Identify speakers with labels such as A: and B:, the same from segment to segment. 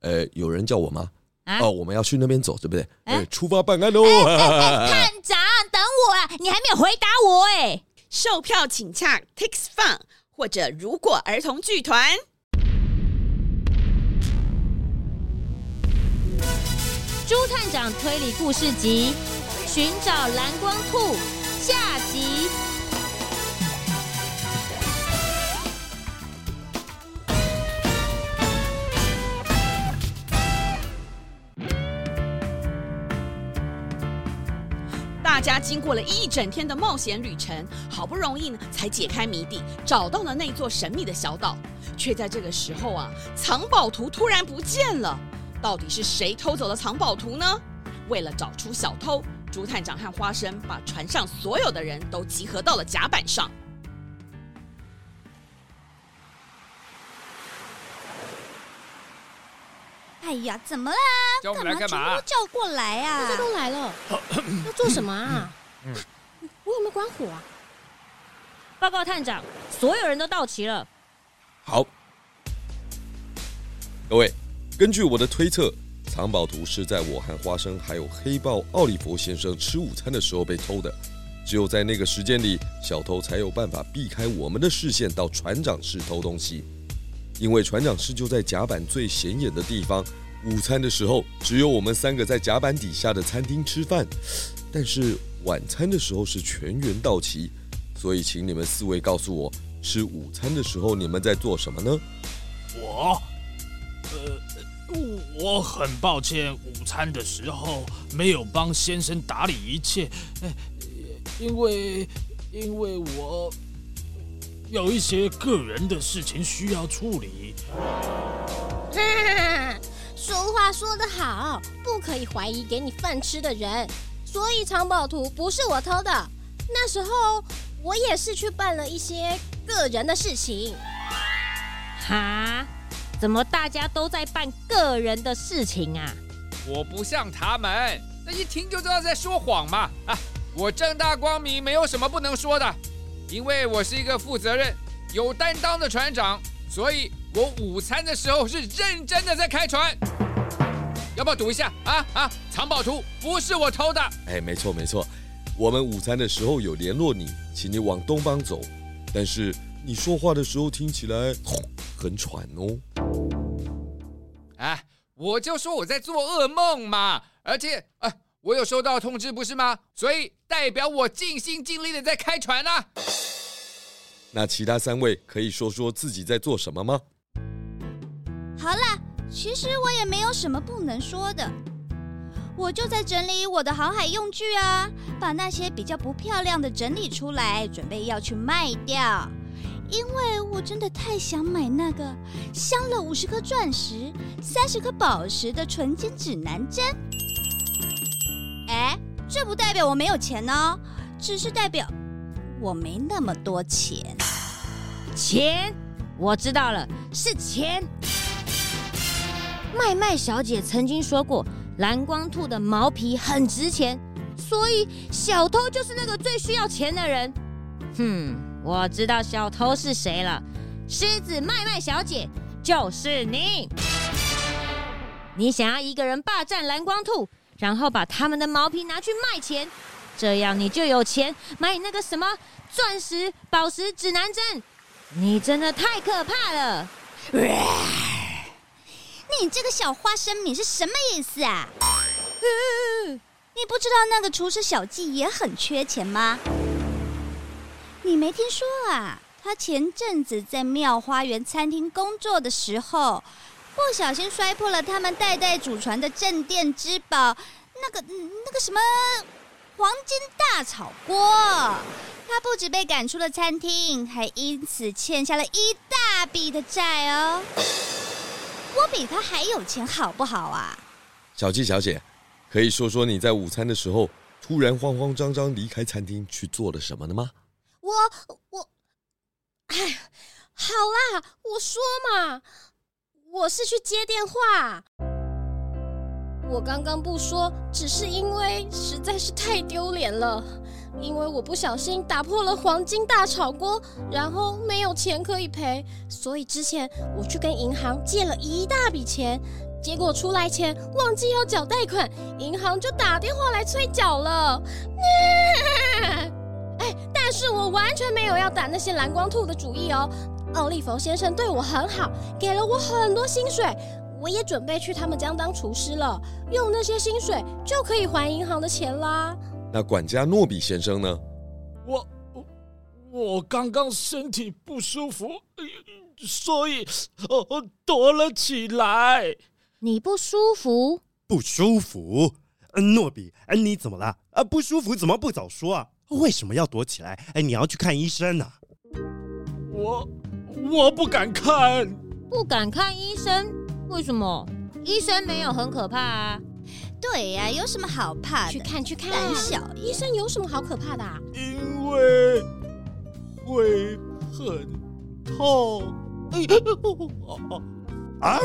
A: 呃，有人叫我吗？
B: 啊、
A: 哦，我们要去那边走，对不对？
B: 哎、
A: 呃，出发办案喽！
B: 哎哎哎、探长，等我啊！你还没有回答我哎。
C: 售票请洽 Tix Fun 或者如果儿童剧团。
B: 朱探长推理故事集：寻找蓝光兔下集。
C: 家经过了一整天的冒险旅程，好不容易呢才解开谜底，找到了那座神秘的小岛，却在这个时候啊，藏宝图突然不见了。到底是谁偷走了藏宝图呢？为了找出小偷，朱探长和花生把船上所有的人都集合到了甲板上。
D: 哎呀，怎么了？
E: 叫我们来干嘛？
D: 都叫过来啊！
F: 大家都来了，要做什么啊？嗯，我有没有关火啊？
B: 报告探长，所有人都到齐了。
A: 好，各位。根据我的推测，藏宝图是在我和花生还有黑豹奥利弗先生吃午餐的时候被偷的。只有在那个时间里，小偷才有办法避开我们的视线到船长室偷东西。因为船长室就在甲板最显眼的地方。午餐的时候，只有我们三个在甲板底下的餐厅吃饭。但是晚餐的时候是全员到齐，所以请你们四位告诉我，吃午餐的时候你们在做什么呢？
E: 我，呃。我很抱歉，午餐的时候没有帮先生打理一切，因为因为我有一些个人的事情需要处理。
F: 说话说得好，不可以怀疑给你饭吃的人，所以藏宝图不是我偷的。那时候我也是去办了一些个人的事情。
B: 哈？怎么大家都在办个人的事情啊？
E: 我不像他们，那一听就知道在说谎嘛！啊，我正大光明，没有什么不能说的，因为我是一个负责任、有担当的船长，所以我午餐的时候是认真的在开船。要不要赌一下？啊啊！藏宝图不是我偷的。
A: 哎，没错没错，我们午餐的时候有联络你，请你往东方走，但是你说话的时候听起来很喘哦。
E: 哎，我就说我在做噩梦嘛，而且，哎，我有收到通知，不是吗？所以代表我尽心尽力的在开船啊。
A: 那其他三位可以说说自己在做什么吗？
D: 好了，其实我也没有什么不能说的，我就在整理我的航海用具啊，把那些比较不漂亮的整理出来，准备要去卖掉。因为我真的太想买那个镶了五十颗钻石、三十颗宝石的纯金指南针。哎，这不代表我没有钱哦，只是代表我没那么多钱。
B: 钱，我知道了，是钱。麦麦小姐曾经说过，蓝光兔的毛皮很值钱，所以小偷就是那个最需要钱的人。哼。我知道小偷是谁了，狮子麦麦小姐就是你。你想要一个人霸占蓝光兔，然后把他们的毛皮拿去卖钱，这样你就有钱买那个什么钻石、宝石、指南针。你真的太可怕了！
D: 你这个小花生米是什么意思啊？你不知道那个厨师小季也很缺钱吗？你没听说啊？他前阵子在妙花园餐厅工作的时候，不小心摔破了他们代代祖传的镇店之宝，那个那个什么黄金大炒锅。他不止被赶出了餐厅，还因此欠下了一大笔的债哦。我比他还有钱，好不好啊？
A: 小季小姐，可以说说你在午餐的时候突然慌慌张张离开餐厅去做了什么的吗？
F: 我我。哎，好啦，我说嘛，我是去接电话。我刚刚不说，只是因为实在是太丢脸了，因为我不小心打破了黄金大炒锅，然后没有钱可以赔，所以之前我去跟银行借了一大笔钱，结果出来前忘记要缴贷款，银行就打电话来催缴了。哎，但是我完全没有要打那些蓝光兔的主意哦。奥利弗先生对我很好，给了我很多薪水，我也准备去他们家当厨师了，用那些薪水就可以还银行的钱啦。
A: 那管家诺比先生呢？
G: 我我我刚刚身体不舒服，所以哦躲了起来。
B: 你不舒服？
H: 不舒服？诺比，你怎么了？啊，不舒服怎么不早说啊？为什么要躲起来？哎，你要去看医生呢？
G: 我我不敢看，
B: 不敢看医生？为什么？医生没有很可怕啊。
D: 对呀，有什么好怕的？
F: 去看去看，
D: 胆小。
F: 医生有什么好可怕的啊？
G: 因为会很痛。
H: 啊！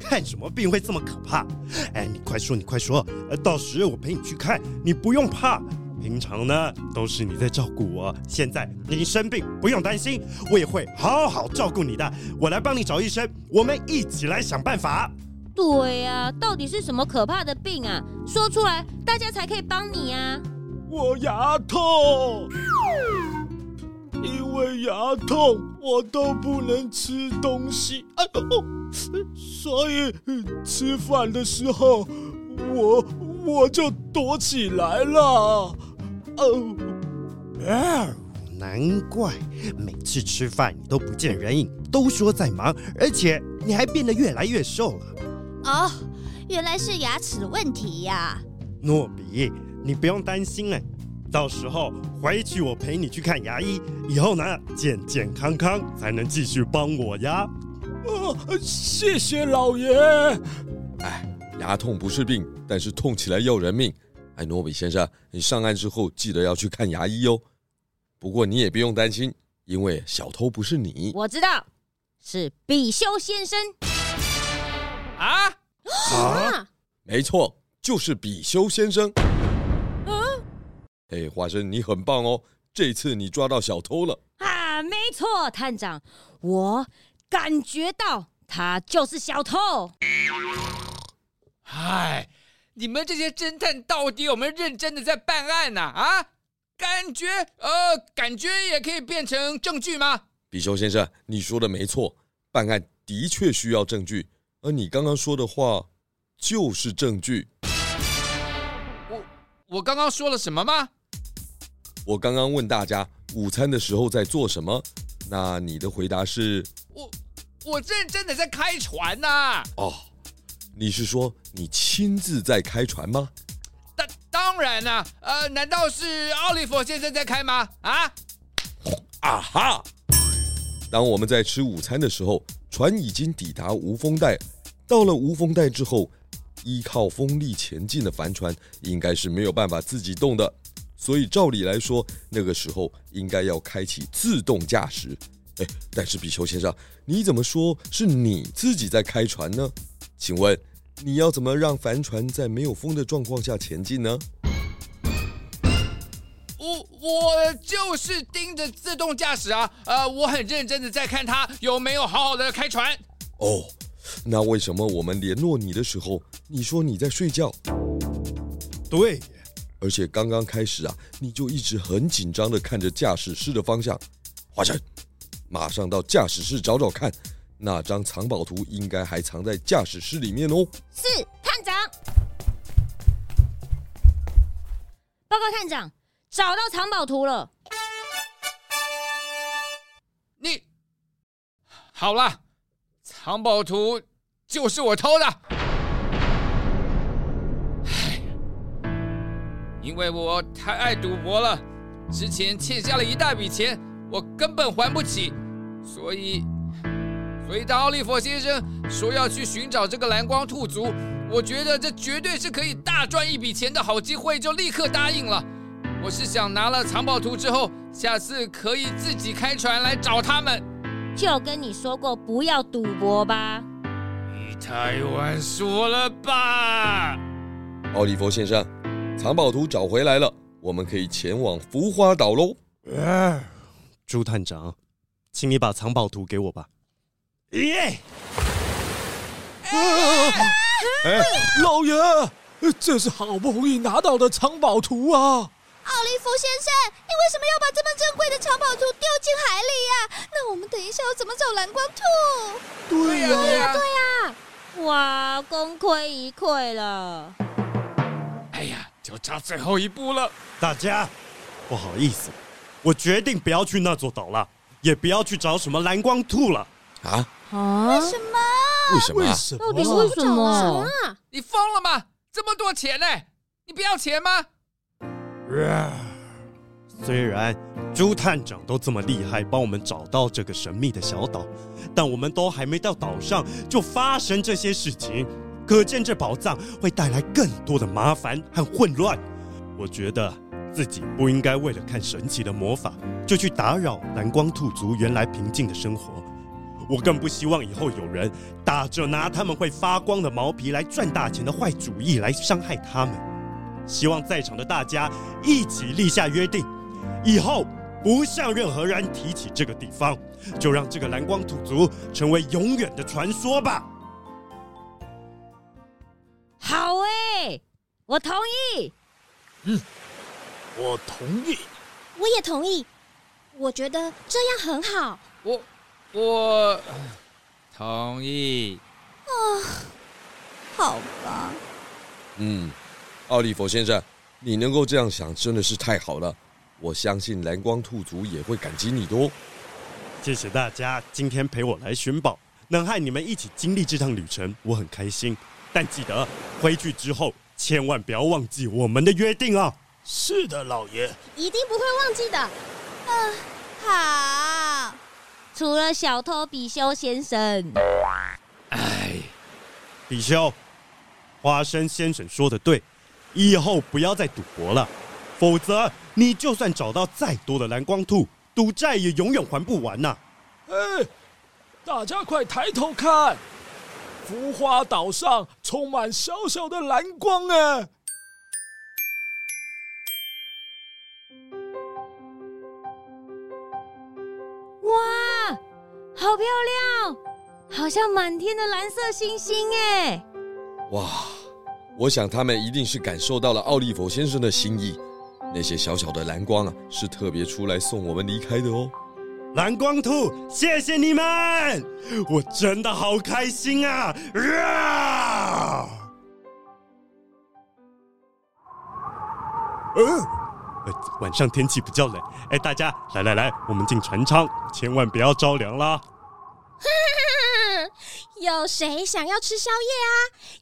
H: 看什么病会这么可怕？哎，你快说，你快说，到时我陪你去看，你不用怕。平常呢，都是你在照顾我。现在你生病，不用担心，我也会好好照顾你的。我来帮你找医生，我们一起来想办法。
B: 对呀，到底是什么可怕的病啊？说出来，大家才可以帮你啊。
G: 我牙痛，因为牙痛，我都不能吃东西，啊，所以吃饭的时候，我我就躲起来了。哦，
H: 哦，难怪每次吃饭你都不见人影，都说在忙，而且你还变得越来越瘦了。
D: 哦，原来是牙齿的问题呀。
H: 诺比，你不用担心哎，到时候回去我陪你去看牙医，以后呢健健康康才能继续帮我呀。
G: 哦，谢谢老爷。
A: 哎，牙痛不是病，但是痛起来要人命。哎，诺比先生，你上岸之后记得要去看牙医哦。不过你也不用担心，因为小偷不是你。
B: 我知道，是比修先生。
E: 啊？
A: 啊？没错，就是比修先生。
B: 啊？
A: 哎，花生，你很棒哦，这次你抓到小偷了。
B: 啊，没错，探长，我感觉到他就是小偷。
E: 嗨。你们这些侦探到底有没有认真的在办案呢？啊，啊，感觉呃，感觉也可以变成证据吗？
A: 比修先生，你说的没错，办案的确需要证据，而你刚刚说的话就是证据。
E: 我我刚刚说了什么吗？
A: 我刚刚问大家午餐的时候在做什么，那你的回答是？
E: 我我认真的在开船呐。
A: 哦。你是说你亲自在开船吗？
E: 当当然啦，呃，难道是奥利弗先生在开吗？啊？
A: 啊哈！当我们在吃午餐的时候，船已经抵达无风带。到了无风带之后，依靠风力前进的帆船应该是没有办法自己动的，所以照理来说，那个时候应该要开启自动驾驶。哎，但是比丘先生，你怎么说是你自己在开船呢？请问？你要怎么让帆船在没有风的状况下前进呢？
E: 我我就是盯着自动驾驶啊，呃，我很认真的在看它有没有好好的开船。
A: 哦，那为什么我们联络你的时候，你说你在睡觉？
H: 对，
A: 而且刚刚开始啊，你就一直很紧张的看着驾驶室的方向。华晨，马上到驾驶室找找看。那张藏宝图应该还藏在驾驶室里面哦。
B: 是探长。报告探长，找到藏宝图了。
E: 你好了，藏宝图就是我偷的。唉，因为我太爱赌博了，之前欠下了一大笔钱，我根本还不起，所以，所以当奥利弗先生说要去寻找这个蓝光兔族，我觉得这绝对是可以大赚一笔钱的好机会，就立刻答应了。我是想拿了藏宝图之后，下次可以自己开船来找他们。
B: 就跟你说过不要赌博吧。
E: 你太晚说了吧。
A: 奥利弗先生，藏宝图找回来了，我们可以前往浮花岛喽。
H: 呃，朱探长，请你把藏宝图给我吧。耶！
G: 哎，老爷，这是好不容易拿到的藏宝图啊！
D: 奥利弗先生，你为什么要把这么珍贵的藏宝图丢进海里呀？那我们等一下要怎么找蓝光兔？
G: 对呀，
F: 对呀，对呀！
B: 哇，功亏一篑了。
E: 哎呀，就差最后一步了。
H: 大家，不好意思，我决定不要去那座岛了，也不要去找什么蓝光兔了。
A: 啊？
B: 啊？
D: 为什么？
A: 为什么？
G: 为什么？
B: 到底为什么？
F: 什么啊？
E: 你疯了吗？这么多钱呢？你不要钱吗？
H: 虽然朱探长都这么厉害，帮我们找到这个神秘的小岛，但我们都还没到岛上就发生这些事情，可见这宝藏会带来更多的麻烦和混乱。我觉得自己不应该为了看神奇的魔法，就去打扰蓝光兔族原来平静的生活。我更不希望以后有人打着拿他们会发光的毛皮来赚大钱的坏主意来伤害他们。希望在场的大家一起立下约定，以后不向任何人提起这个地方，就让这个蓝光土族成为永远的传说吧。
B: 好诶，我同意。
G: 嗯，我同意。
F: 我也同意。我觉得这样很好。
E: 我我同意。
D: 啊，好吧。
A: 嗯。奥利弗先生，你能够这样想真的是太好了。我相信蓝光兔族也会感激你的哦。
H: 谢谢大家今天陪我来寻宝，能和你们一起经历这趟旅程，我很开心。但记得回去之后千万不要忘记我们的约定啊！
G: 是的，老爷，
F: 一定不会忘记的。
D: 啊，好。
B: 除了小偷比修先生。
E: 哎，
H: 比修，花生先生说的对。以后不要再赌博了，否则你就算找到再多的蓝光兔，赌债也永远还不完呐！
G: 哎，大家快抬头看，浮花岛上充满小小的蓝光哎！
B: 哇，漂亮，好像满天的蓝色星星哎！
A: 哇。我想他们一定是感受到了奥利弗先生的心意，那些小小的蓝光啊，是特别出来送我们离开的哦。
H: 蓝光兔，谢谢你们，我真的好开心啊！啊！呃，晚上天气比较冷，哎，大家来来来，我们进船舱，千万不要着凉啦。
F: 有谁想要吃宵夜啊？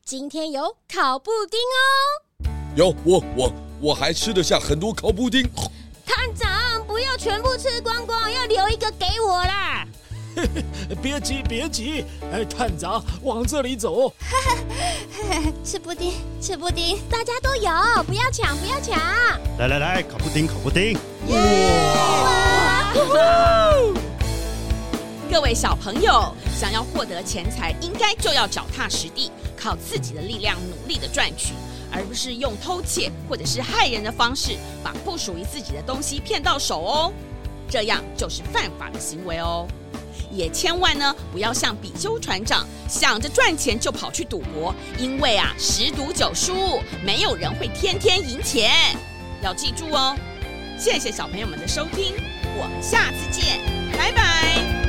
F: 今天有烤布丁哦。
A: 有我我我还吃得下很多烤布丁。
B: 探长，不要全部吃光光，要留一个给我啦。
G: 别急别急，哎，探长往这里走。
D: 吃布丁吃布丁，
F: 大家都有，不要抢不要抢。
H: 来来来，烤布丁烤布丁。
C: 哇！各位小朋友，想要获得钱财，应该就要脚踏实地，靠自己的力量努力的赚取，而不是用偷窃或者是害人的方式，把不属于自己的东西骗到手哦，这样就是犯法的行为哦。也千万呢，不要像比丘船长想着赚钱就跑去赌博，因为啊，十赌九输，没有人会天天赢钱。要记住哦。谢谢小朋友们的收听，我们下次见，拜拜。